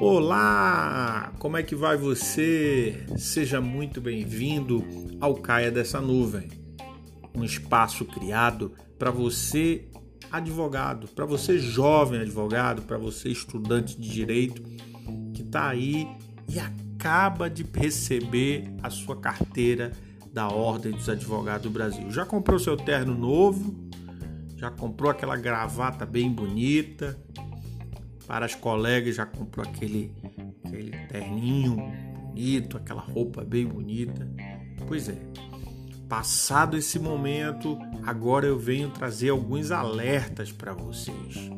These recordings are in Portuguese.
Olá! Como é que vai você? Seja muito bem-vindo ao Caia dessa Nuvem, um espaço criado para você, advogado, para você, jovem advogado, para você, estudante de direito, que está aí e acaba de receber a sua carteira da Ordem dos Advogados do Brasil. Já comprou seu terno novo? Já comprou aquela gravata bem bonita? para as colegas, já comprou aquele, aquele terninho bonito, aquela roupa bem bonita. Pois é, passado esse momento, agora eu venho trazer alguns alertas para vocês.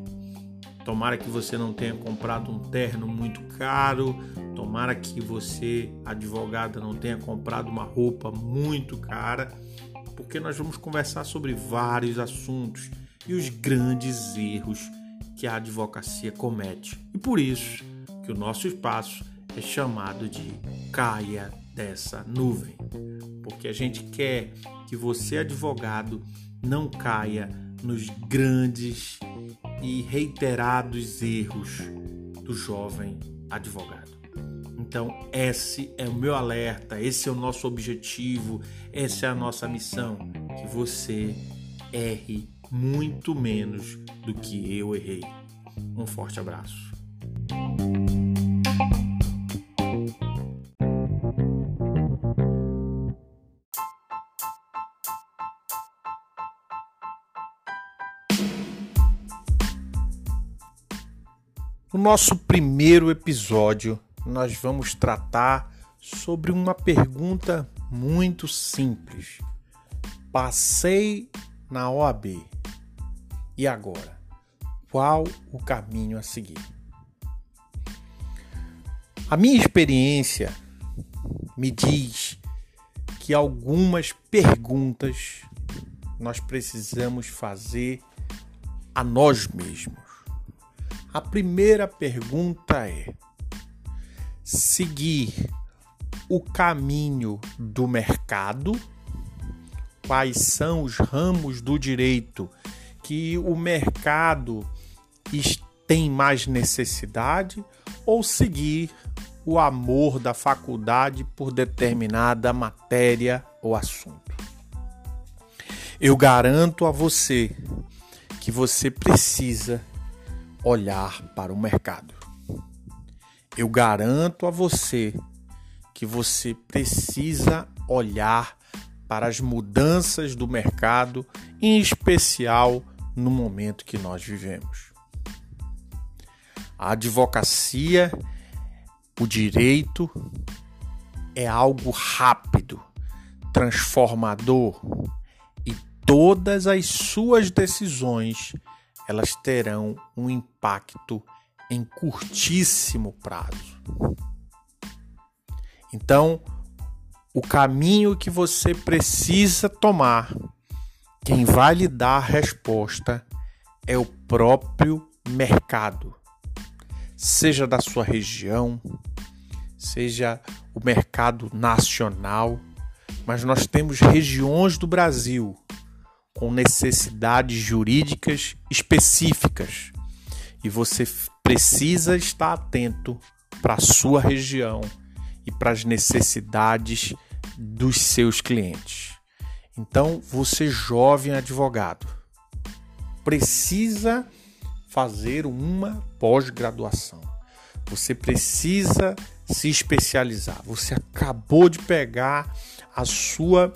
Tomara que você não tenha comprado um terno muito caro, tomara que você, advogada, não tenha comprado uma roupa muito cara, porque nós vamos conversar sobre vários assuntos e os grandes erros que a advocacia comete. E por isso que o nosso espaço é chamado de caia dessa nuvem. Porque a gente quer que você, advogado, não caia nos grandes e reiterados erros do jovem advogado. Então, esse é o meu alerta, esse é o nosso objetivo, essa é a nossa missão: que você erre muito menos do que eu errei. Um forte abraço. No nosso primeiro episódio, nós vamos tratar sobre uma pergunta muito simples. Passei na OAB. E agora? Qual o caminho a seguir? A minha experiência me diz que algumas perguntas nós precisamos fazer a nós mesmos. A primeira pergunta é: seguir o caminho do mercado? Quais são os ramos do direito que o mercado tem mais necessidade ou seguir o amor da faculdade por determinada matéria ou assunto. Eu garanto a você que você precisa olhar para o mercado. Eu garanto a você que você precisa olhar para as mudanças do mercado, em especial no momento que nós vivemos. A advocacia, o direito é algo rápido, transformador e todas as suas decisões elas terão um impacto em curtíssimo prazo. Então, o caminho que você precisa tomar quem vai lhe dar a resposta é o próprio mercado, seja da sua região, seja o mercado nacional, mas nós temos regiões do Brasil com necessidades jurídicas específicas e você precisa estar atento para a sua região e para as necessidades dos seus clientes. Então, você jovem advogado, precisa fazer uma pós-graduação. Você precisa se especializar. Você acabou de pegar a sua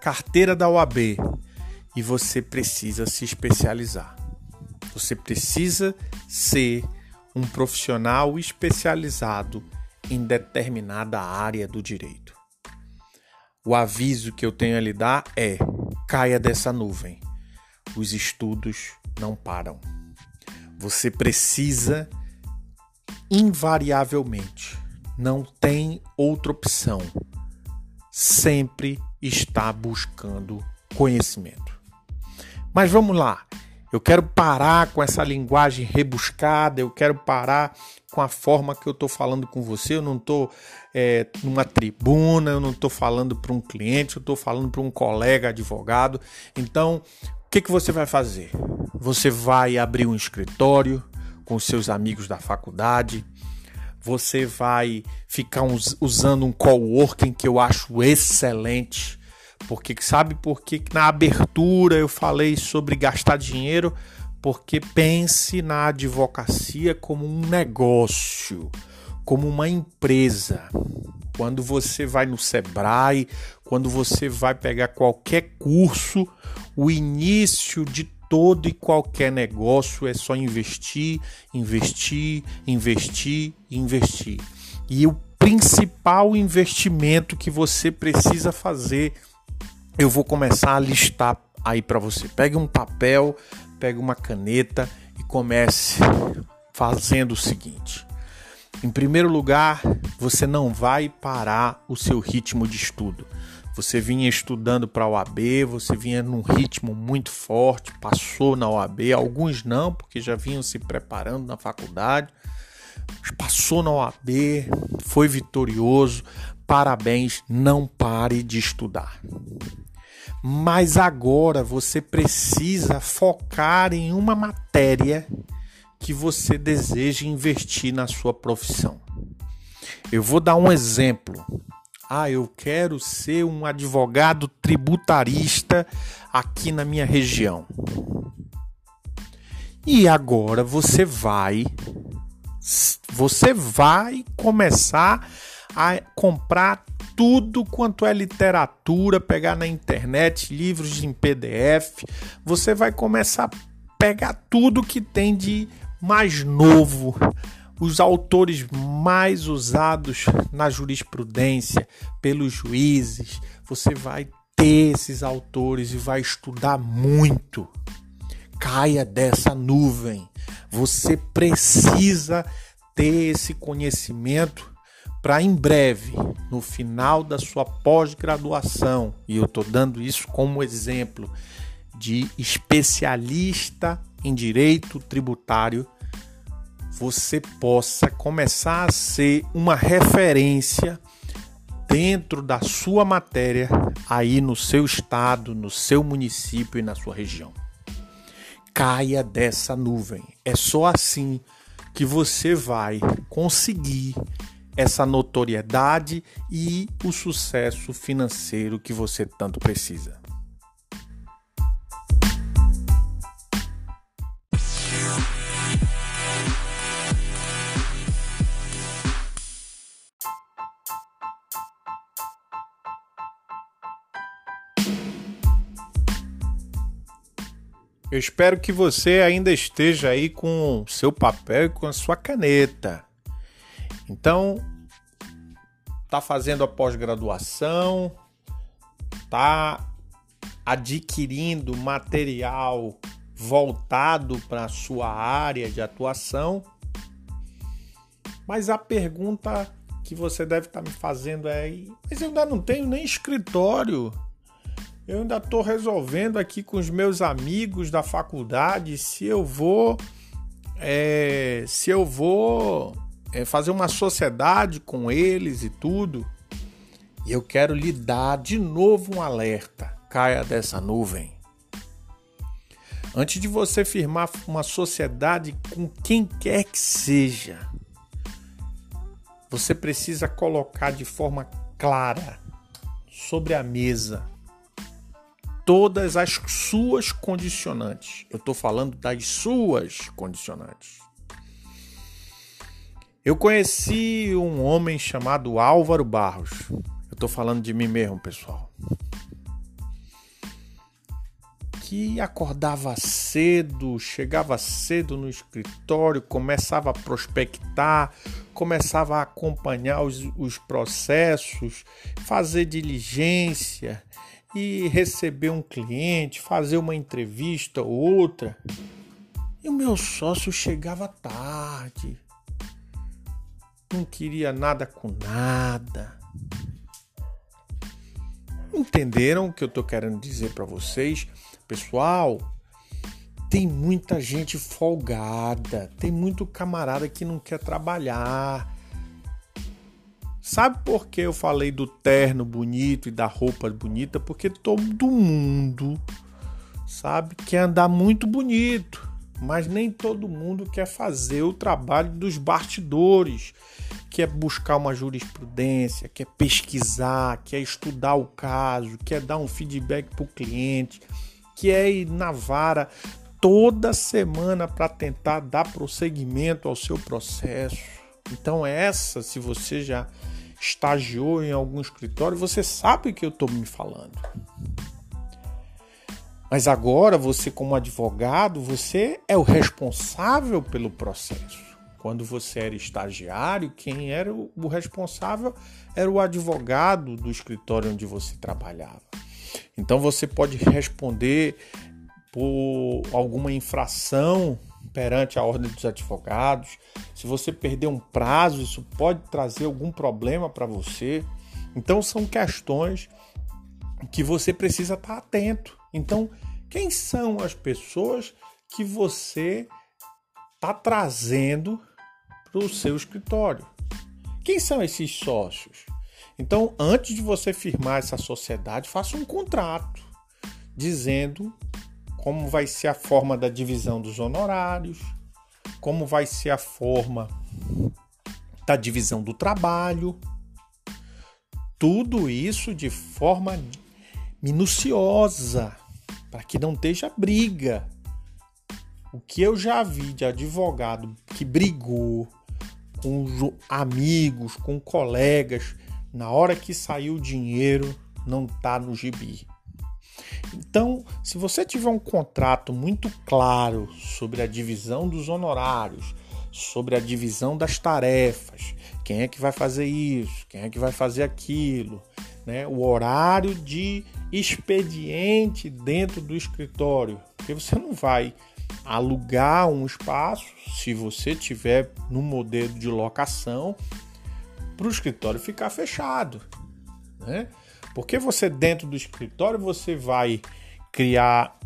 carteira da OAB e você precisa se especializar. Você precisa ser um profissional especializado em determinada área do direito. O aviso que eu tenho a lhe dar é: caia dessa nuvem. Os estudos não param. Você precisa, invariavelmente, não tem outra opção, sempre estar buscando conhecimento. Mas vamos lá. Eu quero parar com essa linguagem rebuscada, eu quero parar com a forma que eu estou falando com você. Eu não estou é, numa tribuna, eu não estou falando para um cliente, eu estou falando para um colega advogado. Então, o que, que você vai fazer? você vai abrir um escritório com seus amigos da faculdade, você vai ficar usando um coworking que eu acho excelente, porque sabe por que na abertura eu falei sobre gastar dinheiro? Porque pense na advocacia como um negócio, como uma empresa. Quando você vai no Sebrae, quando você vai pegar qualquer curso, o início de todo e qualquer negócio é só investir, investir, investir, investir. E o principal investimento que você precisa fazer, eu vou começar a listar aí para você. Pegue um papel, pegue uma caneta e comece fazendo o seguinte. Em primeiro lugar, você não vai parar o seu ritmo de estudo. Você vinha estudando para a OAB, você vinha num ritmo muito forte, passou na OAB, alguns não, porque já vinham se preparando na faculdade. Passou na OAB, foi vitorioso. Parabéns, não pare de estudar. Mas agora você precisa focar em uma matéria que você deseja investir na sua profissão. Eu vou dar um exemplo. Ah, eu quero ser um advogado tributarista aqui na minha região. E agora você vai você vai começar a comprar tudo quanto é literatura, pegar na internet, livros em PDF, você vai começar a pegar tudo que tem de mais novo, os autores mais usados na jurisprudência pelos juízes. Você vai ter esses autores e vai estudar muito. Caia dessa nuvem. Você precisa ter esse conhecimento para em breve, no final da sua pós-graduação, e eu estou dando isso como exemplo de especialista em direito tributário, você possa começar a ser uma referência dentro da sua matéria aí no seu estado, no seu município e na sua região. Caia dessa nuvem. É só assim que você vai conseguir essa notoriedade e o sucesso financeiro que você tanto precisa. Eu espero que você ainda esteja aí com seu papel e com a sua caneta. Então, tá fazendo a pós-graduação, tá adquirindo material voltado para a sua área de atuação. Mas a pergunta que você deve estar tá me fazendo é: mas eu ainda não tenho nem escritório. Eu ainda estou resolvendo aqui com os meus amigos da faculdade se eu vou é, se eu vou é, fazer uma sociedade com eles e tudo. E eu quero lhe dar de novo um alerta. Caia dessa nuvem. Antes de você firmar uma sociedade com quem quer que seja, você precisa colocar de forma clara sobre a mesa todas as suas condicionantes. Eu estou falando das suas condicionantes. Eu conheci um homem chamado Álvaro Barros. Eu estou falando de mim mesmo, pessoal. Que acordava cedo, chegava cedo no escritório, começava a prospectar, começava a acompanhar os, os processos, fazer diligência, e receber um cliente, fazer uma entrevista ou outra. E o meu sócio chegava tarde. Não queria nada com nada. Entenderam o que eu estou querendo dizer para vocês? Pessoal, tem muita gente folgada, tem muito camarada que não quer trabalhar, Sabe por que eu falei do terno bonito e da roupa bonita? Porque todo mundo, sabe, quer andar muito bonito, mas nem todo mundo quer fazer o trabalho dos bastidores, quer buscar uma jurisprudência, quer pesquisar, quer estudar o caso, quer dar um feedback para o cliente, quer ir na vara toda semana para tentar dar prosseguimento ao seu processo. Então, essa, se você já estagiou em algum escritório, você sabe o que eu estou me falando. Mas agora você, como advogado, você é o responsável pelo processo. Quando você era estagiário, quem era o responsável era o advogado do escritório onde você trabalhava. Então você pode responder por alguma infração perante a ordem dos advogados. Se você perder um prazo, isso pode trazer algum problema para você. Então são questões que você precisa estar atento. Então, quem são as pessoas que você está trazendo para o seu escritório? Quem são esses sócios? Então, antes de você firmar essa sociedade, faça um contrato dizendo como vai ser a forma da divisão dos honorários, como vai ser a forma da divisão do trabalho. Tudo isso de forma minuciosa, para que não esteja briga. O que eu já vi de advogado que brigou com amigos, com colegas, na hora que saiu o dinheiro, não está no gibi. Então, se você tiver um contrato muito claro sobre a divisão dos honorários, sobre a divisão das tarefas, quem é que vai fazer isso, quem é que vai fazer aquilo, né? o horário de expediente dentro do escritório, porque você não vai alugar um espaço se você tiver no modelo de locação para o escritório ficar fechado, né? Porque você dentro do escritório você vai criar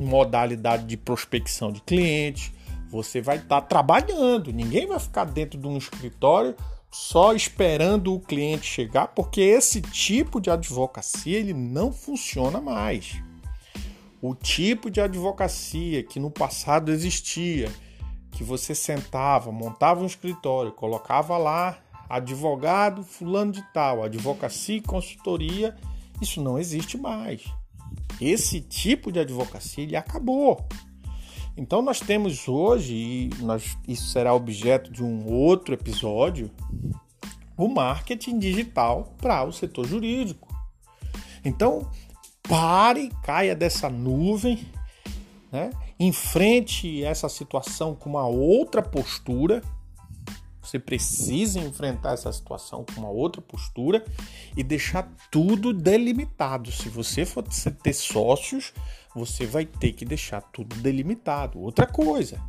modalidade de prospecção de clientes, você vai estar tá trabalhando, ninguém vai ficar dentro de um escritório só esperando o cliente chegar, porque esse tipo de advocacia ele não funciona mais. O tipo de advocacia que no passado existia, que você sentava, montava um escritório, colocava lá advogado fulano de tal, advocacia e consultoria, isso não existe mais. Esse tipo de advocacia ele acabou. Então nós temos hoje, e nós, isso será objeto de um outro episódio, o marketing digital para o setor jurídico. Então pare, caia dessa nuvem, né? enfrente essa situação com uma outra postura. Você precisa enfrentar essa situação com uma outra postura e deixar tudo delimitado. Se você for ter sócios, você vai ter que deixar tudo delimitado. Outra coisa,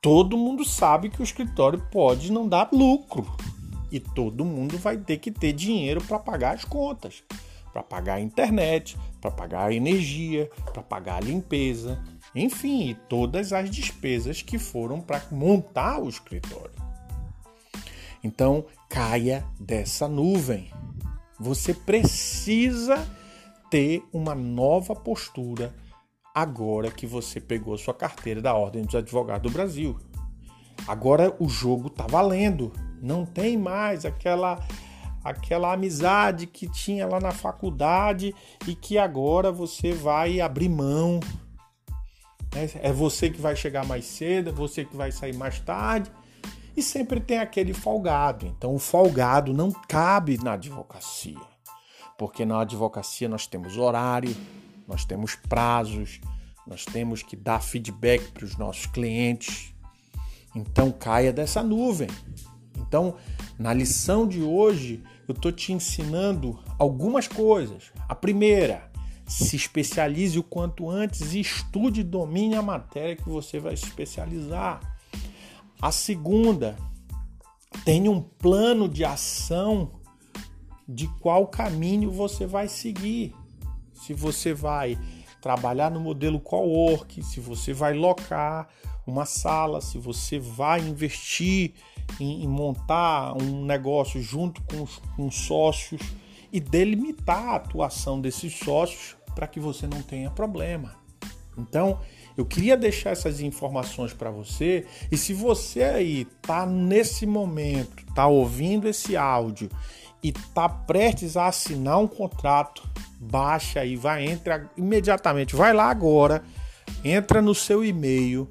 todo mundo sabe que o escritório pode não dar lucro e todo mundo vai ter que ter dinheiro para pagar as contas, para pagar a internet, para pagar a energia, para pagar a limpeza, enfim, todas as despesas que foram para montar o escritório. Então, caia dessa nuvem. Você precisa ter uma nova postura agora que você pegou sua carteira da Ordem dos Advogados do Brasil. Agora o jogo tá valendo. Não tem mais aquela aquela amizade que tinha lá na faculdade e que agora você vai abrir mão. É, é você que vai chegar mais cedo, é você que vai sair mais tarde. E sempre tem aquele folgado. Então o folgado não cabe na advocacia porque na advocacia nós temos horário, nós temos prazos, nós temos que dar feedback para os nossos clientes. Então caia dessa nuvem. Então, na lição de hoje, eu estou te ensinando algumas coisas. A primeira, se especialize o quanto antes e estude e domine a matéria que você vai se especializar. A segunda, tenha um plano de ação de qual caminho você vai seguir. Se você vai trabalhar no modelo co-work, se você vai locar uma sala, se você vai investir em, em montar um negócio junto com os com sócios e delimitar a atuação desses sócios para que você não tenha problema. Então, eu queria deixar essas informações para você. E se você aí tá nesse momento, tá ouvindo esse áudio e tá prestes a assinar um contrato, baixa aí, vai entra imediatamente, vai lá agora, entra no seu e-mail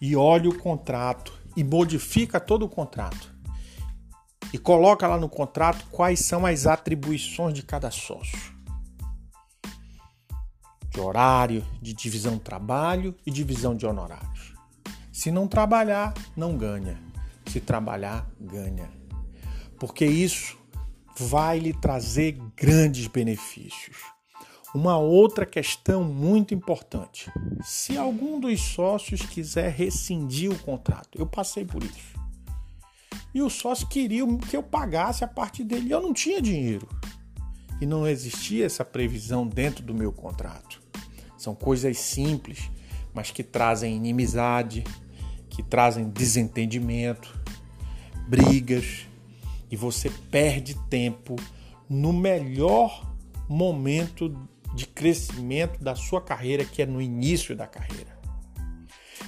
e olha o contrato e modifica todo o contrato. E coloca lá no contrato quais são as atribuições de cada sócio de horário, de divisão trabalho e divisão de honorários. Se não trabalhar, não ganha. Se trabalhar, ganha. Porque isso vai lhe trazer grandes benefícios. Uma outra questão muito importante: se algum dos sócios quiser rescindir o contrato, eu passei por isso. E o sócio queria que eu pagasse a parte dele, eu não tinha dinheiro. E não existia essa previsão dentro do meu contrato. São coisas simples, mas que trazem inimizade, que trazem desentendimento, brigas, e você perde tempo no melhor momento de crescimento da sua carreira, que é no início da carreira.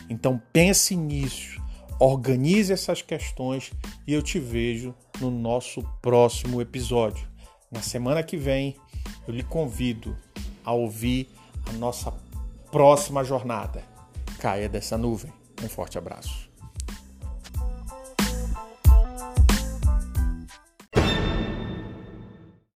Então pense nisso, organize essas questões e eu te vejo no nosso próximo episódio. Na semana que vem, eu lhe convido a ouvir a nossa próxima jornada. Caia dessa nuvem. Um forte abraço.